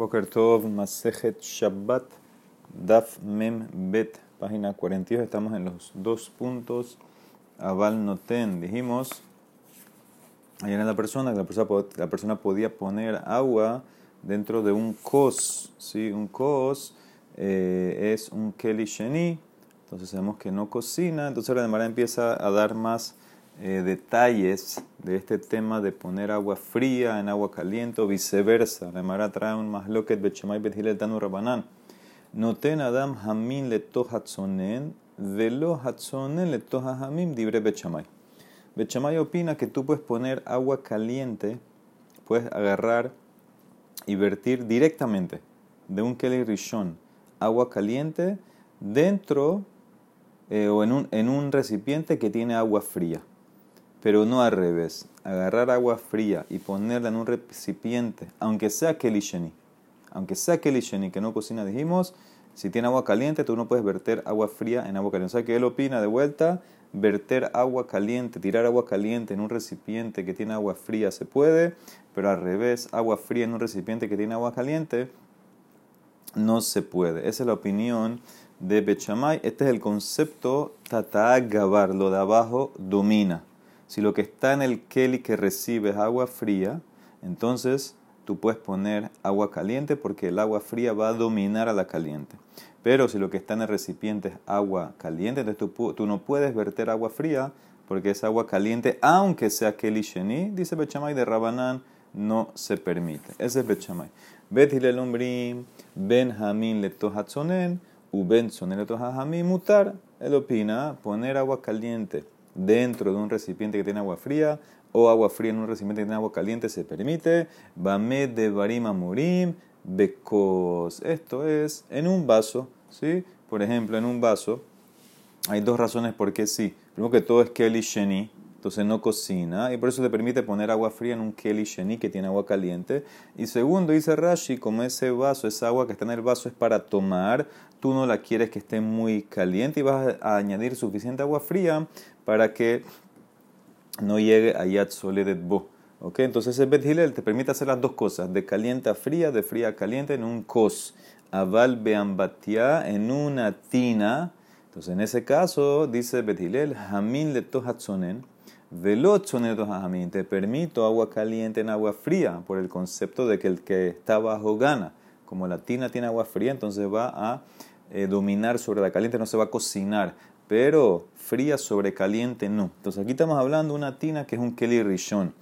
Boker Tov, Masejet Shabbat, Daf Mem Bet, página 42. Estamos en los dos puntos. Aval Noten. Dijimos ayer en la persona que la persona, podía poner agua dentro de un kos. ¿sí? Un kos eh, es un Keli Sheni. Entonces sabemos que no cocina. Entonces la demara empieza a dar más eh, detalles de este tema de poner agua fría en agua caliente o viceversa. La Mara trae un masloket bechamay bethilel tanu rabanan. Noten adam hamin leto hatzonen, velo hatzonen leto hamim dibre bechamay. Bechamay opina que tú puedes poner agua caliente, puedes agarrar y vertir directamente de un keli rishon agua caliente dentro eh, o en un, en un recipiente que tiene agua fría pero no al revés. Agarrar agua fría y ponerla en un recipiente, aunque sea kelisheni, aunque sea kelisheni, que no cocina, dijimos, si tiene agua caliente, tú no puedes verter agua fría en agua caliente. O sea que él opina de vuelta, verter agua caliente, tirar agua caliente en un recipiente que tiene agua fría se puede, pero al revés, agua fría en un recipiente que tiene agua caliente no se puede. Esa es la opinión de Bechamay. Este es el concepto Tata Gabar, lo de abajo domina. Si lo que está en el keli que recibe es agua fría, entonces tú puedes poner agua caliente porque el agua fría va a dominar a la caliente. Pero si lo que está en el recipiente es agua caliente, entonces tú, no puedes verter agua fría porque es agua caliente, aunque sea keli sheni, dice Bechamay de Rabanán, no se permite. Ese es Bechamay. Bet hilel ben hamin letohatzonen, u ben sonen mutar. Él opina poner agua caliente dentro de un recipiente que tiene agua fría o agua fría en un recipiente que tiene agua caliente se permite. Bamed de barima murim becos. Esto es en un vaso, ¿sí? Por ejemplo, en un vaso hay dos razones por qué sí. Primero que todo es Kelly Sheni, entonces no cocina y por eso te permite poner agua fría en un Kelly Sheni que tiene agua caliente. Y segundo, dice Rashi, como ese vaso, esa agua que está en el vaso es para tomar, tú no la quieres que esté muy caliente y vas a añadir suficiente agua fría para que no llegue a Yad Soledet Bo. ¿Ok? Entonces el Bet te permite hacer las dos cosas, de caliente a fría, de fría a caliente en un kos. Aval beambatia en una tina. Entonces en ese caso dice Bet Hilel, Hamin le tohatzonen, hamin. Te permito agua caliente en agua fría por el concepto de que el que está bajo gana. Como la tina tiene agua fría, entonces va a eh, dominar sobre la caliente, no se va a cocinar pero fría sobre caliente no. Entonces aquí estamos hablando de una tina que es un Kelly Rishon.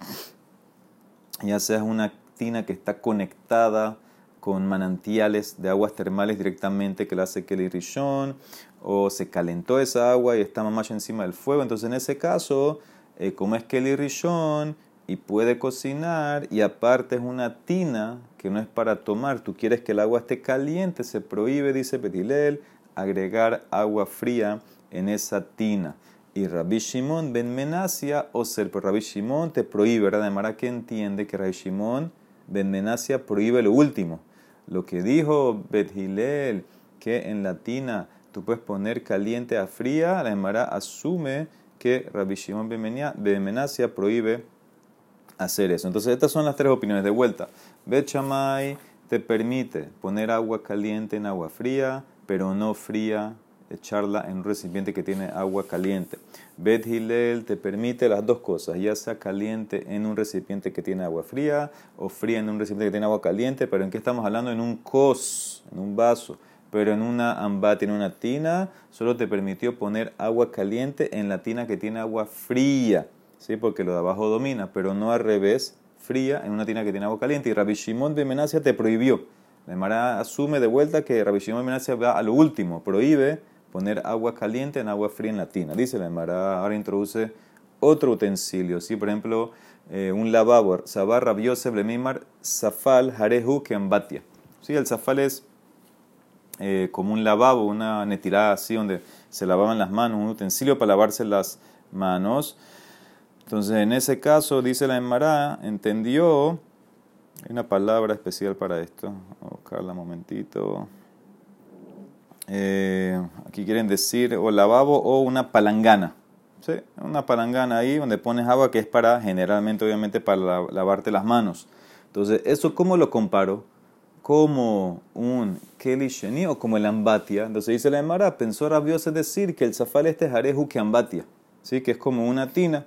Ya sea una tina que está conectada con manantiales de aguas termales directamente que la hace Kelly Rishon, o se calentó esa agua y está más encima del fuego. Entonces en ese caso, eh, como es Kelly Rishon y puede cocinar, y aparte es una tina que no es para tomar, tú quieres que el agua esté caliente, se prohíbe, dice Petilel, agregar agua fría en esa tina. Y Rabbi Shimon ben Menasia o ser, pero Rabbi Shimon te prohíbe, ¿verdad? De que entiende que Rabbi Shimon ben Menasia prohíbe lo último. Lo que dijo Bet Hillel, que en la tina tú puedes poner caliente a fría, la Emara asume que Rabbi Shimon ben Menasia prohíbe hacer eso. Entonces, estas son las tres opiniones. De vuelta, Bet Shammai te permite poner agua caliente en agua fría, pero no fría echarla en un recipiente que tiene agua caliente. Bet Hillel te permite las dos cosas, ya sea caliente en un recipiente que tiene agua fría o fría en un recipiente que tiene agua caliente, pero ¿en qué estamos hablando? En un cos, en un vaso. Pero en una ambate, en una tina, solo te permitió poner agua caliente en la tina que tiene agua fría, ¿sí? porque lo de abajo domina, pero no al revés, fría en una tina que tiene agua caliente. Y Rabbi Shimon de Menacia te prohibió. La Mara asume de vuelta que Rabbi Shimon de Menacia va a lo último, prohíbe poner agua caliente en agua fría en la tina. Dice la Emara, ahora introduce otro utensilio, ¿sí? por ejemplo, eh, un lavabo, sabar rabiose blemimar safal jarehu ambatia. ¿Sí? El safal es eh, como un lavabo, una netirada así donde se lavaban las manos, un utensilio para lavarse las manos. Entonces, en ese caso, dice la Emara, entendió, hay una palabra especial para esto, Voy a buscarla un momentito. Eh, aquí quieren decir o lavabo o una palangana. ¿sí? Una palangana ahí donde pones agua que es para, generalmente, obviamente, para lavarte las manos. Entonces, ¿eso cómo lo comparo? como un Keli Sheni o como el Ambatia. Entonces dice la Emara, pensó rabioso decir que el zafal este es Areju que Ambatia, ¿sí? que es como una tina,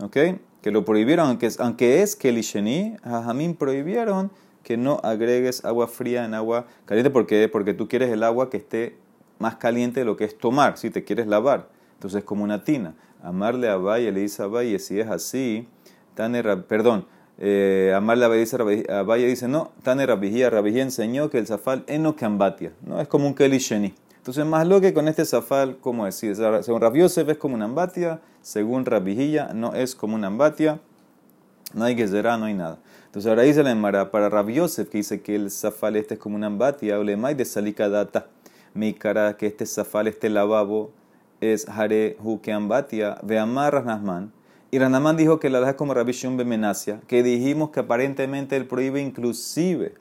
¿ok? Que lo prohibieron, aunque, aunque es Sheni, Jajamín prohibieron que no agregues agua fría en agua caliente. ¿Por qué? Porque tú quieres el agua que esté más caliente de lo que es tomar, si te quieres lavar. Entonces es como una tina. Amarle a Valle le dice a Valle, si es así, perdón, eh, Amarle a Valle dice, a Valle dice no, Tane Rabijía, Rabijía enseñó que el zafal no cambatia, ¿no? Es como un kelisheni. Entonces, más lo que con este zafal, ¿cómo decir? Según Rabbi Yosef es como una ambatia, según Rabijía no es como una ambatia, no hay que no hay nada. Entonces ahora dice la Emara para Rabbi Yosef que dice que el zafal este es como una ambatia, o le de salika data, mi cara que este zafal, este lavabo, es Hare Huke Ambatia, ve amarras Nasman. Y Ranamán dijo que la deja como Rabbi Shimon Bemenacia, que dijimos que aparentemente él prohíbe inclusive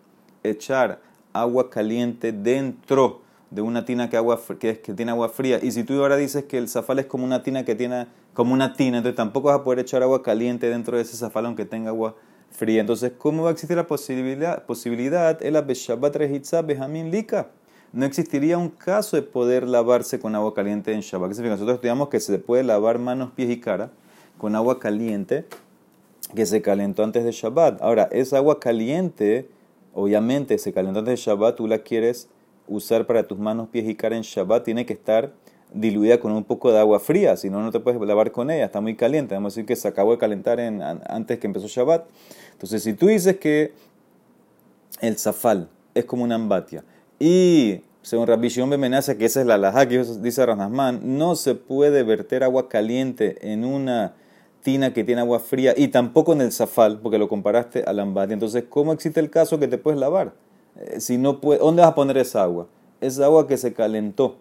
echar agua caliente dentro de una tina que, agua, que, que tiene agua fría. Y si tú ahora dices que el zafal es como una tina que tiene como una tina, entonces tampoco vas a poder echar agua caliente dentro de ese zafal aunque tenga agua fría. Entonces, ¿cómo va a existir la posibilidad? posibilidad el Beshabat Rehitza Bejamin Lika no existiría un caso de poder lavarse con agua caliente en Shabbat. Nosotros estudiamos que se puede lavar manos, pies y cara con agua caliente que se calentó antes de Shabbat. Ahora, esa agua caliente, obviamente se calentó antes de Shabbat, tú la quieres usar para tus manos, pies y cara en Shabbat, tiene que estar diluida con un poco de agua fría, si no, no te puedes lavar con ella, está muy caliente. Vamos a decir que se acabó de calentar en, antes que empezó Shabbat. Entonces, si tú dices que el zafal es como una ambatia, y según Rabbi Shimon Bemenaza, que esa es la laja que dice Ranasman, no se puede verter agua caliente en una tina que tiene agua fría y tampoco en el zafal, porque lo comparaste al ambati. Entonces, ¿cómo existe el caso que te puedes lavar? Eh, si no ¿Dónde vas a poner esa agua? Esa agua que se calentó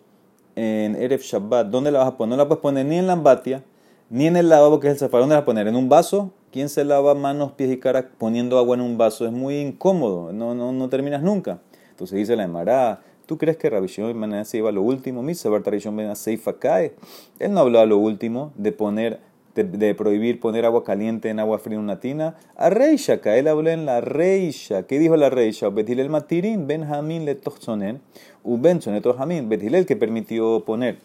en Erev Shabbat, ¿dónde la vas a poner? No la puedes poner ni en la ambatia, ni en el lavabo que es el zafal. ¿Dónde la vas a poner? ¿En un vaso? ¿Quién se lava manos, pies y cara poniendo agua en un vaso? Es muy incómodo, no, no, no terminas nunca. Entonces dice la Emara, ¿tú crees que Rabbi Shimon se iba a lo último? Misa Ben Seifa cae. Él no habló a lo último de poner de, prohibir poner agua caliente en agua fría en una tina. A Reisha, él habló en la Reisha. ¿Qué dijo la Reisha? Betilel Matirin, Benjamín le tozonen, Ubenson tojamin. Betilel que permitió poner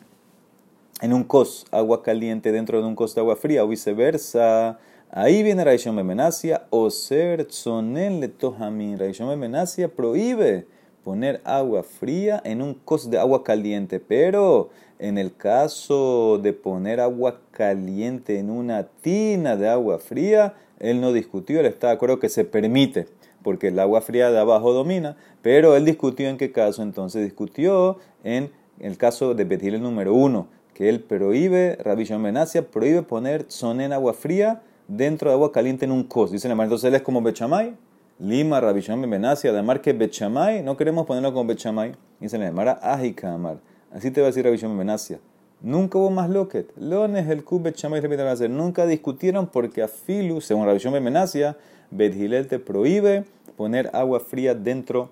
en un cos agua caliente dentro de un cos de agua fría o viceversa. Ahí viene Raishon Bemenacia, o ser tzonen le tojamin. Raishon Bemenacia prohíbe poner agua fría en un cos de agua caliente, pero en el caso de poner agua caliente en una tina de agua fría, él no discutió, él está de acuerdo que se permite, porque el agua fría de abajo domina, pero él discutió en qué caso, entonces discutió en el caso de Betil el número uno, que él prohíbe, Rabbi Benacia prohíbe poner en agua fría dentro de agua caliente en un cos. Dice la entonces él es como Bechamay. Lima, Rabishon, Benacia, además que Bechamay, no queremos ponerlo como Bechamay. Dice la Mara, Amar. Así te va a decir Rabishon Benacia. Nunca hubo más loquet. Lones, el Kub, Bechamay, repite hacer. Nunca discutieron porque a Filu, según Rabishon Benacia, Bedhilel te prohíbe poner agua fría dentro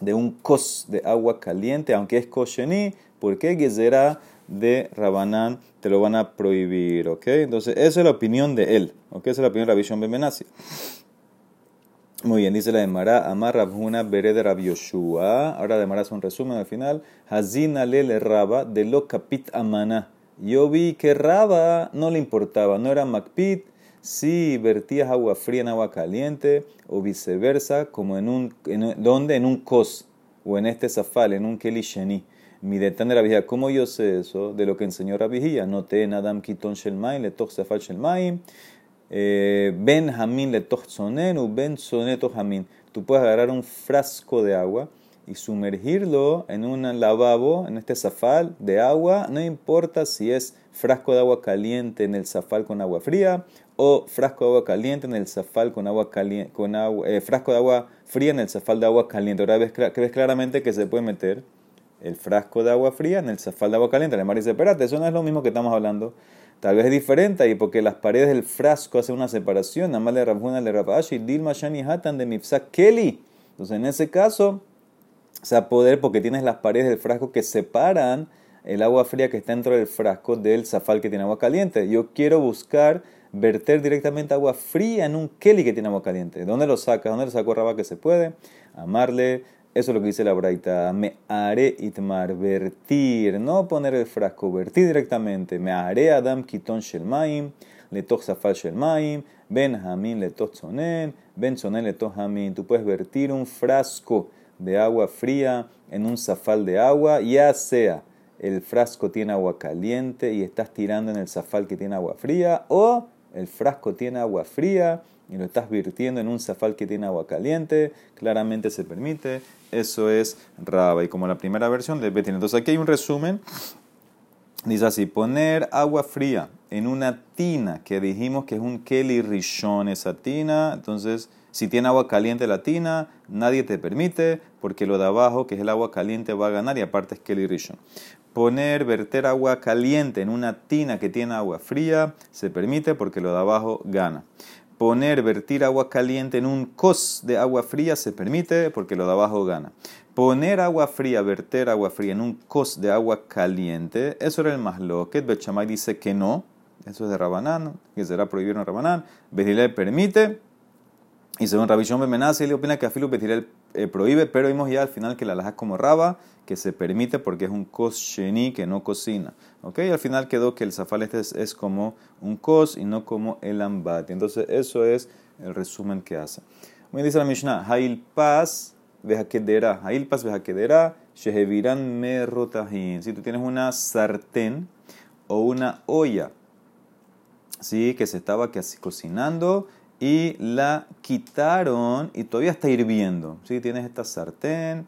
de un cos de agua caliente, aunque es kosheni, porque Gezerá de Rabanán te lo van a prohibir, ¿ok? Entonces, esa es la opinión de él, ¿ok? Esa es la opinión de Rabbi Shon Muy bien, dice la de Mara, Amar Rabhuna Bere de Rabbi Yoshua. Ahora de Mara es un resumen al final. Hazina le Raba de lo capit amana. Yo vi que Raba no le importaba, no era Macpit, si vertías agua fría en agua caliente o viceversa, como en un, en, ¿dónde? En un kos o en este zafal, en un kelisheni. Mi detan de la vigía, ¿cómo yo sé eso? De lo que enseñó la vigía. No te nadam kiton shelmaim, le toch sefal shelmaim, ben hamin le u ben soneto hamin. Tú puedes agarrar un frasco de agua y sumergirlo en un lavabo, en este zafal de agua, no importa si es frasco de agua caliente en el zafal con agua fría o frasco de agua caliente en el zafal con agua caliente, eh, frasco de agua fría en el zafal de agua caliente. Ahora ves, ves claramente que se puede meter el frasco de agua fría en el zafal de agua caliente. El mar dice, espérate, eso no es lo mismo que estamos hablando. Tal vez es diferente y porque las paredes del frasco hacen una separación. Amal de Rabjuna le Rabashi, Dilma Shani Hatan de Mifsa Kelly. Entonces en ese caso, se va poder porque tienes las paredes del frasco que separan el agua fría que está dentro del frasco del zafal que tiene agua caliente. Yo quiero buscar verter directamente agua fría en un keli que tiene agua caliente. ¿De dónde lo saca? ¿Dónde lo sacó Rabá que se puede? Amarle. Eso es lo que dice la braita. Me haré itmar, vertir, no poner el frasco, vertir directamente. Me haré adam kiton shelmaim, letoch zafal shelmaim, ben hamin letoch sonen, ben sonen letoch hamin. Tú puedes vertir un frasco de agua fría en un zafal de agua, ya sea el frasco tiene agua caliente y estás tirando en el zafal que tiene agua fría, o el frasco tiene agua fría y lo estás virtiendo en un zafal que tiene agua caliente, claramente se permite. Eso es raba. Y como la primera versión de Betin. Entonces aquí hay un resumen. Dice así, poner agua fría en una tina, que dijimos que es un Kelly Rishon esa tina. Entonces, si tiene agua caliente la tina, nadie te permite, porque lo de abajo, que es el agua caliente, va a ganar y aparte es Kelly Rishon poner, verter agua caliente en una tina que tiene agua fría, se permite porque lo de abajo gana. Poner, vertir agua caliente en un cos de agua fría se permite porque lo de abajo gana. Poner agua fría, verter agua fría en un cos de agua caliente, eso era el más loquet. Bechamay dice que no, eso es de Rabanán, que será prohibido en Rabanán. Betilel permite, y según Rabishon Bemenaz, él opina que Afilu Betilel eh, prohíbe, pero vimos ya al final que la laja como Raba, que se permite porque es un kos que no cocina. ¿Ok? al final quedó que el zafal este es, como un kos y no como el ambati. Entonces, eso es el resumen que hace. Muy dice la Mishnah, Hail Paz vejaquedera, Hail Paz vejaquedera, sheheviran merrotahin. Si tú tienes una sartén o una olla, ¿sí? Que se estaba casi cocinando y la quitaron y todavía está hirviendo. ¿sí? Tienes esta sartén,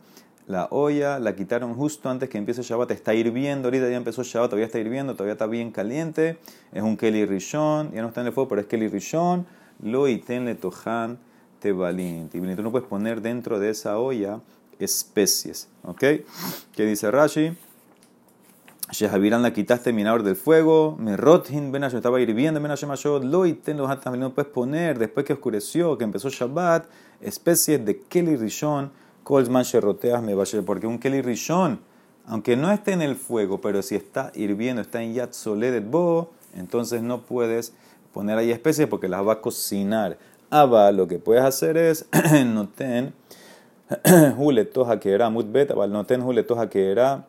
la olla, la quitaron justo antes que empiece Shabbat, está hirviendo, ahorita ya empezó Shabbat, todavía está hirviendo, todavía está bien caliente, es un Kelly Rishon, ya no está en el fuego, pero es Kelly Rishon, lo iten tojan tebalin. Y tú no puedes poner dentro de esa olla especies, ¿ok? ¿Qué dice Rashi? Shehaviran la quitaste minador del fuego, me rothin ben estaba hirviendo ben Hashemashot, lo iten los no puedes poner después que oscureció, que empezó Shabbat, especies de Kelly Rishon, Colsman Sherroteas me vaya, porque un Kelly Rishon, aunque no esté en el fuego, pero si está hirviendo, está en Yat Soledet Bo, entonces no puedes poner ahí especies porque las va a cocinar. Aba, lo que puedes hacer es noten huletoja que era mutbet, noten huletoja que era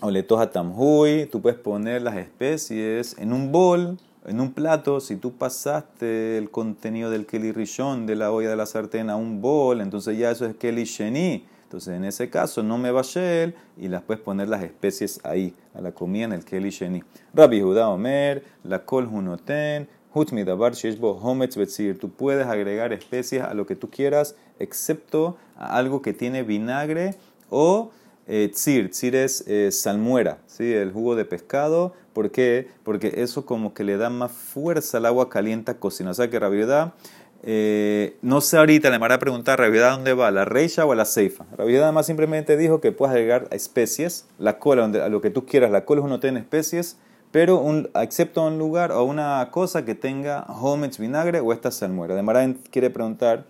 o le toja tamhui, tú puedes poner las especies en un bol, en un plato, si tú pasaste el contenido del keli rishon de la olla de la sartén a un bol, entonces ya eso es keli sheni. Entonces en ese caso no me va él y las puedes poner las especies ahí, a la comida en el keli sheni. Rabbi Judá Omer, la kol hunoten, hutmidabar sheshbo hometz betzir. Tú puedes agregar especies a lo que tú quieras, excepto a algo que tiene vinagre o eh, tzir. Tzir es eh, salmuera, ¿sí? el jugo de pescado. ¿Por qué? Porque eso como que le da más fuerza al agua caliente a cocina. O sea que Rabiedad, eh, no sé ahorita, le me a preguntar, ¿Rabiedad dónde va? ¿A la reisha o a la ceifa? Rabiedad además simplemente dijo que puedes agregar especies, la cola, donde, a lo que tú quieras. La cola es uno tiene especies, pero un, excepto un lugar o una cosa que tenga homets, vinagre o esta salmuera. De Mara quiere preguntar,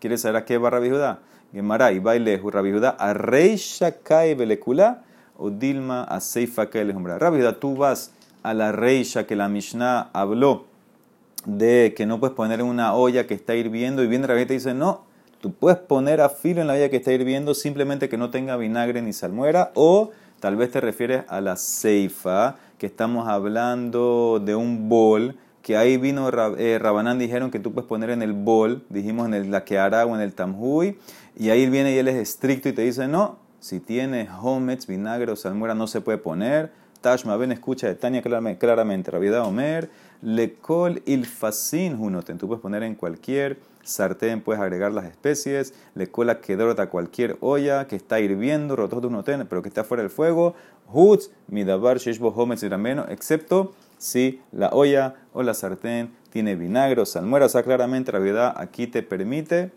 quiere saber a qué va Rabiedad. Gemara y baile Rabbi Judá, a Reisha Kai Belekula o Dilma a Seifa Kai Lejumbra. Rabbi tú vas a la Reisha que la Mishnah habló de que no puedes poner en una olla que está hirviendo y viene Rabbi te dice, no, tú puedes poner a filo en la olla que está hirviendo simplemente que no tenga vinagre ni salmuera o tal vez te refieres a la Seifa que estamos hablando de un bol que ahí vino eh, Rabanán, dijeron que tú puedes poner en el bol, dijimos en el la o en el tamhui, y ahí viene y él es estricto y te dice, no, si tiene homets, vinagre o salmuera no se puede poner. Tashma Ben escucha de Tania claramente, Rabida Omer, Lekol ilfasin hunoten. Tú puedes poner en cualquier sartén, puedes agregar las especies, Lekol kedorota cualquier olla que está hirviendo, rotos unoten, pero que está fuera del fuego. Hutz, midabar, sheshbo homets menos, excepto si la olla o la sartén tiene vinagre o salmuera. O sea, claramente Rabida aquí te permite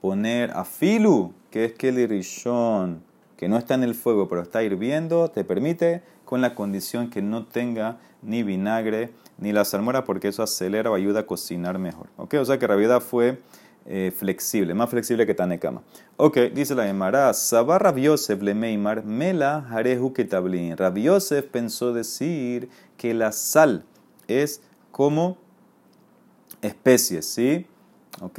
poner a filu, que es Kelly Rishon, que no está en el fuego pero está hirviendo, te permite con la condición que no tenga ni vinagre ni la salmuera porque eso acelera o ayuda a cocinar mejor. ¿Ok? O sea que Rabiedad fue eh, flexible, más flexible que Tanekama. Ok, dice la Emara, Sabar Rabiosef le meimar mela harehu ketablin. Rabiosef pensó decir que la sal es como especies, ¿sí? ¿Ok?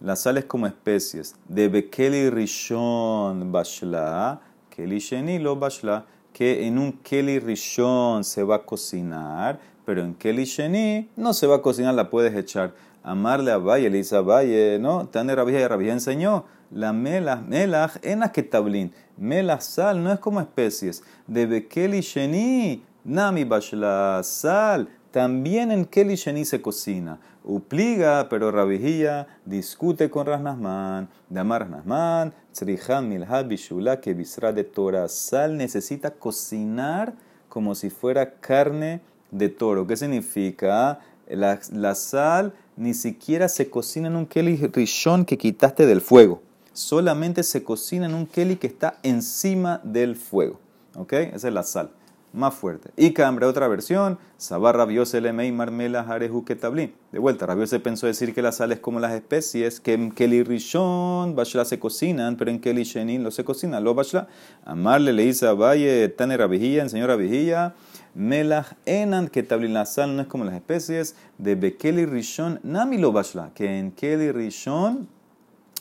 La sal es como especies. De Bekeli Rishon Bashla, Keli Sheni lo Bashla, que en un Keli Rishon se va a cocinar, pero en Keli Sheni no se va a cocinar, la puedes echar. Amarle a Valle, Elisa Valle, ¿no? Tane Rabia y Rabia enseñó. La melaj, melaj, en tablin. Melaj, sal, no es como especies. De Bekeli Sheni, Nami Bashla, sal también en Keli Sheni se cocina. Upliga, pero Rabijía discute con Rasnasman. Damar Rasnasman, Tzrihan Milha Bishula, que Bisra de Torah. Sal necesita cocinar como si fuera carne de toro. ¿Qué significa? La, la sal ni siquiera se cocina en un Keli Rishon que quitaste del fuego. Solamente se cocina en un Keli que está encima del fuego. ¿Ok? Esa es la sal más fuerte. Y cambra otra versión, Sabar rabiose le marmela jareju tablín. De vuelta, rabiose pensó decir que la sal es como las especies, que en Keli Rishon, Bashla se cocinan, pero en Keli Shenin no se cocinan, lo Bashla. Amarle le dice a Valle, Tane Rabijilla, enseñó Rabijilla, Melach enan tablín, la sal no es como las especies, de Bekeli Rishon, Nami lo Bashla, que en Keli Rishon,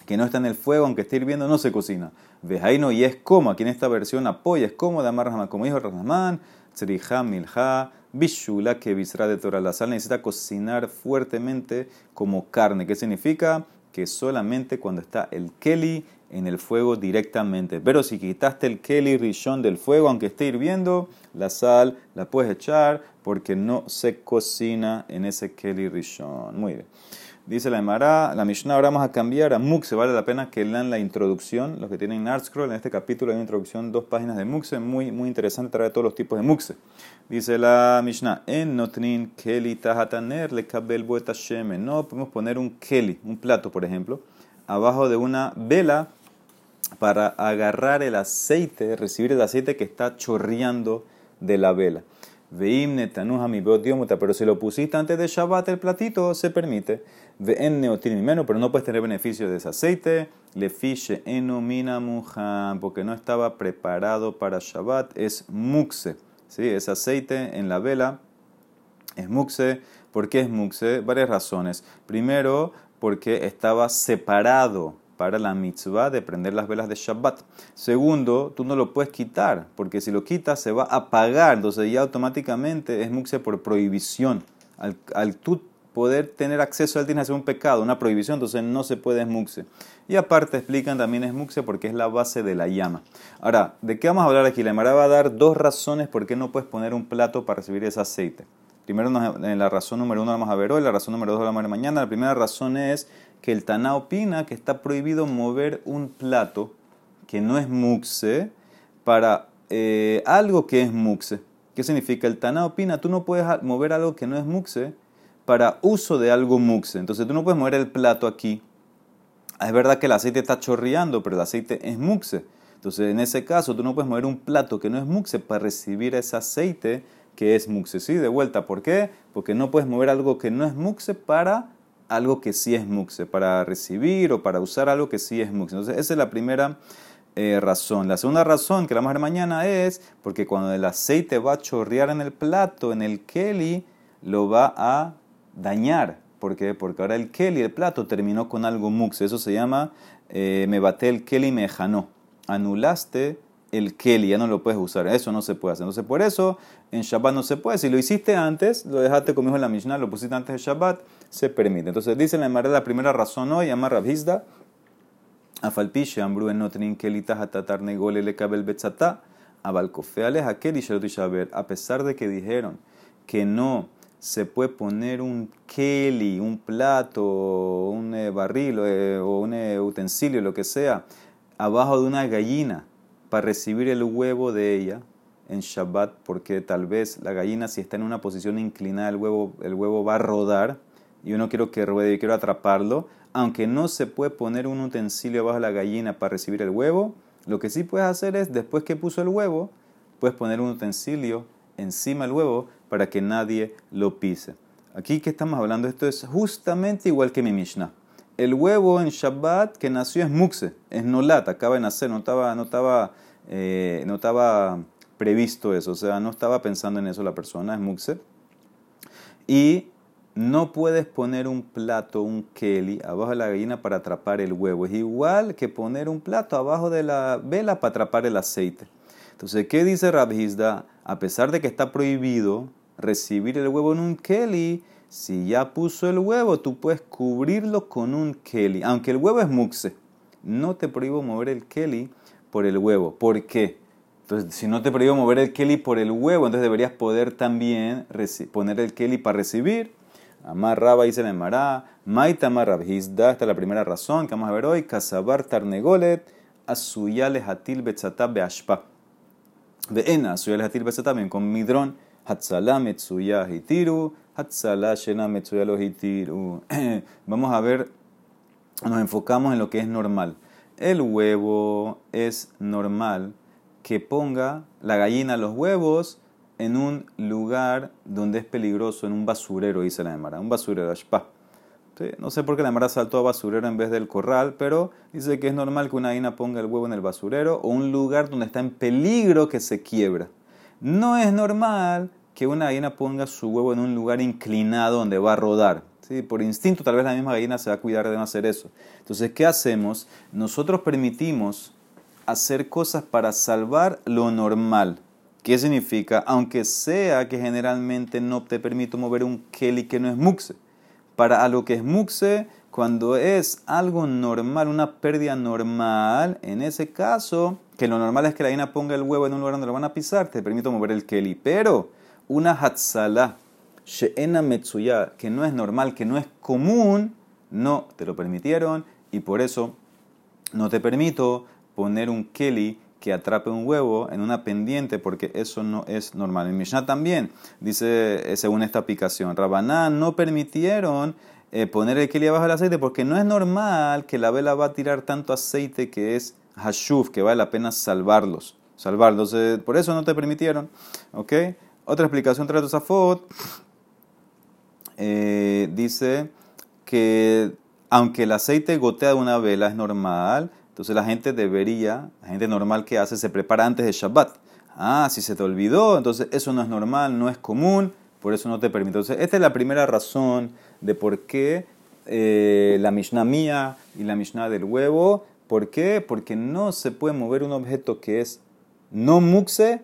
que no está en el fuego, aunque esté hirviendo, no se cocina. Vejaino y es como, aquí en esta versión apoya, es como de Amar como dijo Rahman, Tzriha Milha, Bishula, que visra de Torah. La sal necesita cocinar fuertemente como carne. ¿Qué significa? Que solamente cuando está el Keli en el fuego directamente. Pero si quitaste el Keli Rishon del fuego, aunque esté hirviendo, la sal la puedes echar porque no se cocina en ese Keli Rishon. Muy bien. Dice la Emara, la Mishnah ahora vamos a cambiar a Muxe. Vale la pena que lean la introducción. Los que tienen Artscroll, en este capítulo hay una introducción, dos páginas de Muxe. Muy, muy interesante, trae todos los tipos de Muxe. Dice la Mishnah, en notrin keli tahataner le kabel sheme. No podemos poner un keli, un plato, por ejemplo, abajo de una vela para agarrar el aceite, recibir el aceite que está chorreando de la vela. Veim netanuja mi pero si lo pusiste antes de Shabbat el platito, se permite. Ve'en neotin menos, pero no puedes tener beneficio de ese aceite. Le fiche enomina mujan, porque no estaba preparado para Shabbat, es muxe. ¿sí? Es aceite en la vela, es muxe. ¿Por qué es muxe? Varias razones. Primero, porque estaba separado para la mitzvah de prender las velas de Shabbat. Segundo, tú no lo puedes quitar, porque si lo quitas se va a apagar, entonces ya automáticamente es muxe por prohibición. Al, al tú poder tener acceso a él tiene que ser un pecado, una prohibición, entonces no se puede esmuxe. Y aparte explican también esmuxe porque es la base de la llama. Ahora, ¿de qué vamos a hablar aquí? La Emara va a dar dos razones por qué no puedes poner un plato para recibir ese aceite. Primero, la razón número uno la vamos a ver hoy, la razón número dos la vamos a ver mañana. La primera razón es que el Taná opina que está prohibido mover un plato que no es muxe para eh, algo que es muxe. ¿Qué significa? El Taná opina, tú no puedes mover algo que no es muxe para uso de algo muxe. Entonces tú no puedes mover el plato aquí. Es verdad que el aceite está chorreando, pero el aceite es muxe. Entonces en ese caso tú no puedes mover un plato que no es muxe para recibir ese aceite que es muxe. Sí, de vuelta. ¿Por qué? Porque no puedes mover algo que no es muxe para algo que sí es muxe, para recibir o para usar algo que sí es muxe. Entonces esa es la primera eh, razón. La segunda razón que la vamos a ver mañana es porque cuando el aceite va a chorrear en el plato, en el keli, lo va a dañar. ¿Por qué? Porque ahora el keli, el plato, terminó con algo mux. Eso se llama eh, me bate el keli me janó. Anulaste el keli, ya no lo puedes usar. Eso no se puede hacer. Entonces, por eso en Shabbat no se puede. Si lo hiciste antes, lo dejaste conmigo en la Mishnah, lo pusiste antes de Shabbat, se permite. Entonces, dice la la primera razón hoy, llama Rabhizda, Afalpiche, Ambru en Notrin Kelita Hatatar Negole le Kabel Betzata, Abalcofeales Akeli A pesar de que dijeron que no se puede poner un keli, un plato, un eh, barril eh, o un eh, utensilio, lo que sea, abajo de una gallina para recibir el huevo de ella en Shabbat, porque tal vez la gallina si está en una posición inclinada, el huevo, el huevo va a rodar y yo no quiero que ruede, yo quiero atraparlo, aunque no se puede poner un utensilio abajo de la gallina para recibir el huevo, lo que sí puedes hacer es, después que puso el huevo, puedes poner un utensilio encima del huevo para que nadie lo pise. Aquí que estamos hablando, esto es justamente igual que mi Mishnah. El huevo en Shabbat que nació es muxe, es nolat, acaba de nacer, no estaba, no estaba, eh, no estaba previsto eso, o sea, no estaba pensando en eso la persona, es muxe. Y no puedes poner un plato, un keli, abajo de la gallina para atrapar el huevo. Es igual que poner un plato abajo de la vela para atrapar el aceite. Entonces, ¿qué dice Rabhizda? A pesar de que está prohibido recibir el huevo en un keli, si ya puso el huevo, tú puedes cubrirlo con un keli. Aunque el huevo es muxe, no te prohíbo mover el keli por el huevo. ¿Por qué? Entonces, si no te prohíbo mover el keli por el huevo, entonces deberías poder también poner el keli para recibir. Amar Raba dice el Mará, Maita Amar Rabhizda, esta es la primera razón que vamos a ver hoy. Kasabar Tarnegolet, Asuyale Hatil Betzatab Beashpa. Veena, Asuyale Hatil Betzatab, con Midrón, Hatzala Metsuya Hitiru, Hatzala Shena Metsuya Hitiru. Vamos a ver, nos enfocamos en lo que es normal. El huevo es normal que ponga la gallina los huevos en un lugar donde es peligroso, en un basurero, dice la Emara, un basurero, ashpa. No sé por qué la Emara saltó a basurero en vez del corral, pero dice que es normal que una gallina ponga el huevo en el basurero o un lugar donde está en peligro que se quiebra. No es normal que una gallina ponga su huevo en un lugar inclinado donde va a rodar. ¿sí? Por instinto, tal vez la misma gallina se va a cuidar de no hacer eso. Entonces, ¿qué hacemos? Nosotros permitimos hacer cosas para salvar lo normal. ¿Qué significa? Aunque sea que generalmente no te permito mover un keli que no es muxe. Para algo que es muxe, cuando es algo normal, una pérdida normal, en ese caso, que lo normal es que la gallina ponga el huevo en un lugar donde lo van a pisar, te permito mover el keli. Pero una hatzala, she'ena metsuya, que no es normal, que no es común, no te lo permitieron y por eso no te permito poner un keli que atrape un huevo en una pendiente porque eso no es normal. En Mishnah también dice, eh, según esta aplicación, Rabaná no permitieron eh, poner el keli abajo del aceite porque no es normal que la vela va a tirar tanto aceite que es hashuf, que vale la pena salvarlos. Salvarlos, eh, por eso no te permitieron. ¿Ok? Otra explicación trae Tosafot. dice que aunque el aceite gotea de una vela es normal, entonces la gente debería, la gente normal que hace, se prepara antes de Shabbat. Ah, si se te olvidó, entonces eso no es normal, no es común, por eso no te permite. Entonces, esta es la primera razón de por qué eh, la Mishnah mía y la Mishnah del huevo. ¿Por qué? Porque no se puede mover un objeto que es no muxe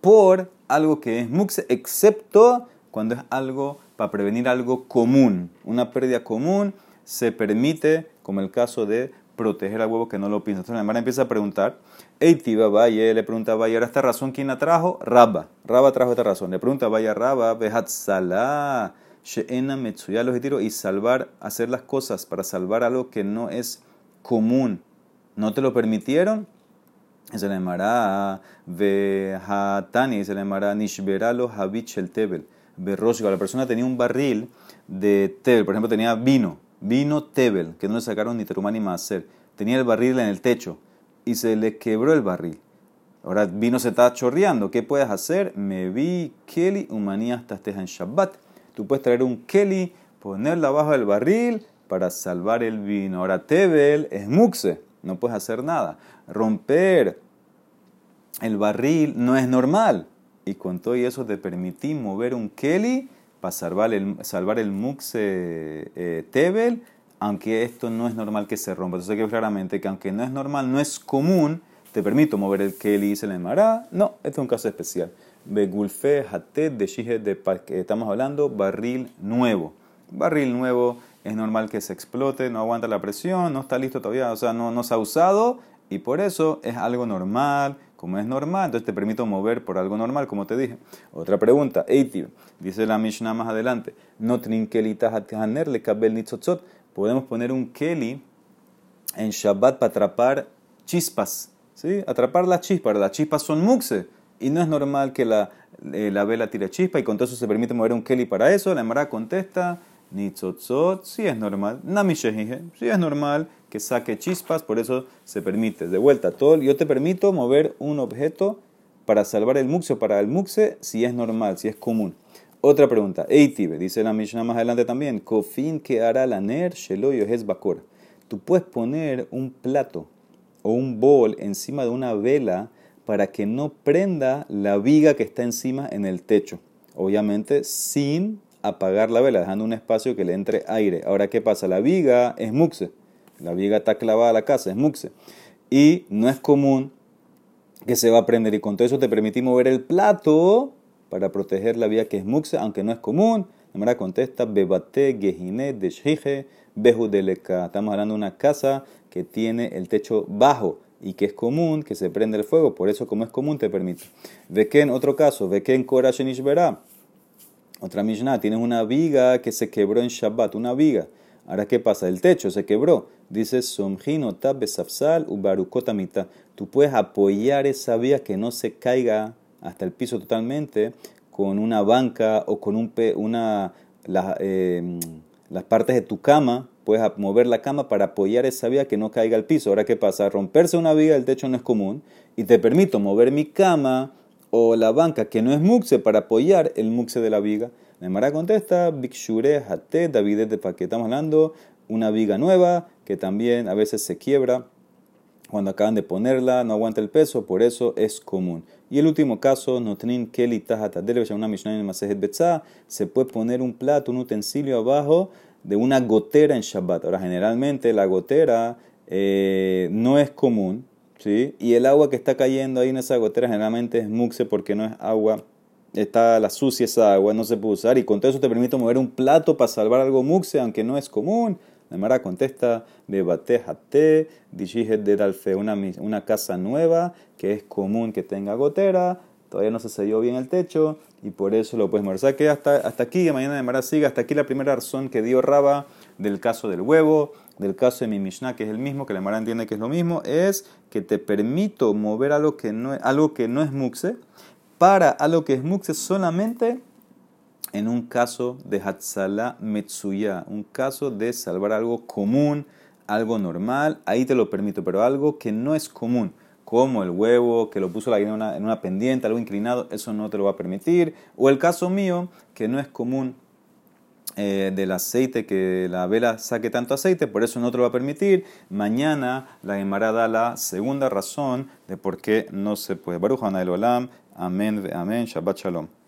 por algo que es muxe, excepto cuando es algo para prevenir algo común. Una pérdida común se permite, como el caso de proteger al huevo que no lo piensa. Entonces la hermana empieza a preguntar, Eitiba Valle, le pregunta Valle, ahora esta razón, ¿quién la trajo? Rabba. Rabba trajo esta razón. Le pregunta Valle, Rabba, Salah, Sheena Metsuya los y salvar, hacer las cosas para salvar algo que no es común. ¿No te lo permitieron? Se le llamará Vehatani, se le llamará Nishberalo Habich el Tebel. La persona tenía un barril de Tebel, por ejemplo, tenía vino Vino Tebel, que no le sacaron ni terumán ni maser. Tenía el barril en el techo y se le quebró el barril. Ahora vino se está chorreando. ¿Qué puedes hacer? Me vi Kelly humanía hasta en Shabbat. Tú puedes traer un Kelly, ponerlo abajo del barril para salvar el vino. Ahora Tebel es muxe, no puedes hacer nada. Romper el barril no es normal. Y con todo eso te permití mover un Kelly para salvar el, salvar el mux eh, tebel, aunque esto no es normal que se rompa. Entonces que claramente que aunque no es normal, no es común, te permito mover el keli y se le. No, este es un caso especial. Begulfe hatet de estamos hablando, barril nuevo. Barril nuevo es normal que se explote, no aguanta la presión, no está listo todavía, o sea, no, no se ha usado y por eso es algo normal como es normal, entonces te permito mover por algo normal, como te dije. Otra pregunta, Eitiv, dice la Mishnah más adelante, no le kabel nitzotzot, podemos poner un keli en Shabbat para atrapar chispas, ¿sí? Atrapar las chispas, las chispas son muxe, y no es normal que la, eh, la vela tire chispa, y con todo eso se permite mover un keli para eso, la Emara contesta, nitzotzot, sí es normal, nami sí es normal, que saque chispas, por eso se permite. De vuelta, todo, yo te permito mover un objeto para salvar el muxe o para el muxe si es normal, si es común. Otra pregunta, Eitibe, dice la Mishnah más adelante también, Kofin que hará la ner sheloyo es bakor. Tú puedes poner un plato o un bol encima de una vela para que no prenda la viga que está encima en el techo. Obviamente sin apagar la vela, dejando un espacio que le entre aire. Ahora, ¿qué pasa? La viga es muxe. La viga está clavada a la casa, es muxe. Y no es común que se va a prender. Y con todo eso te permití mover el plato para proteger la viga que es muxe, aunque no es común. La contesta, bebate, gejine, deshije, bejudeleka. Estamos hablando de una casa que tiene el techo bajo y que es común que se prende el fuego, por eso como es común te permite. Ve que en otro caso, ve que en verá otra Mishnah, tienes una viga que se quebró en Shabbat, una viga. Ahora, ¿qué pasa? El techo se quebró. Dice, Somjino besafsal ubarukotamita. Tú puedes apoyar esa viga que no se caiga hasta el piso totalmente con una banca o con un una, eh, las partes de tu cama puedes mover la cama para apoyar esa viga que no caiga al piso. Ahora, ¿qué pasa? Romperse una viga del techo no es común y te permito mover mi cama o la banca que no es muxe para apoyar el muxe de la viga. Mara contesta, Bikshure Hate David de que estamos hablando una viga nueva que también a veces se quiebra cuando acaban de ponerla, no aguanta el peso, por eso es común. Y el último caso, Notrin Keli Tajatadele, una Mishnah en Masejet se puede poner un plato, un utensilio abajo de una gotera en Shabbat. Ahora, generalmente la gotera eh, no es común, ¿sí? Y el agua que está cayendo ahí en esa gotera generalmente es muxe porque no es agua, está la sucia esa agua, no se puede usar. Y con todo eso te permite mover un plato para salvar algo muxe, aunque no es común. La Mara contesta, Bebatejate, Dishijet de Dalfe, una, una casa nueva que es común que tenga gotera, todavía no se selló bien el techo y por eso lo puedes mover. O sea que hasta, hasta aquí, mañana de Mara siga, hasta aquí la primera razón que dio Raba del caso del huevo, del caso de mi Mishnah, que es el mismo, que la Mara entiende que es lo mismo, es que te permito mover algo que no, algo que no es muxe para algo que es muxe solamente en un caso de Hatzala Metsuya, un caso de salvar algo común, algo normal, ahí te lo permito, pero algo que no es común como el huevo que lo puso la gallina en una, pendiente, algo inclinado, eso no te lo va a permitir. O el caso mío, que no es común eh, del aceite, que la vela saque tanto aceite, por eso no te lo va a permitir. Mañana la Gemara da la segunda razón de por qué no se puede. Baruch Olam, amén, amén, Shabbat Shalom.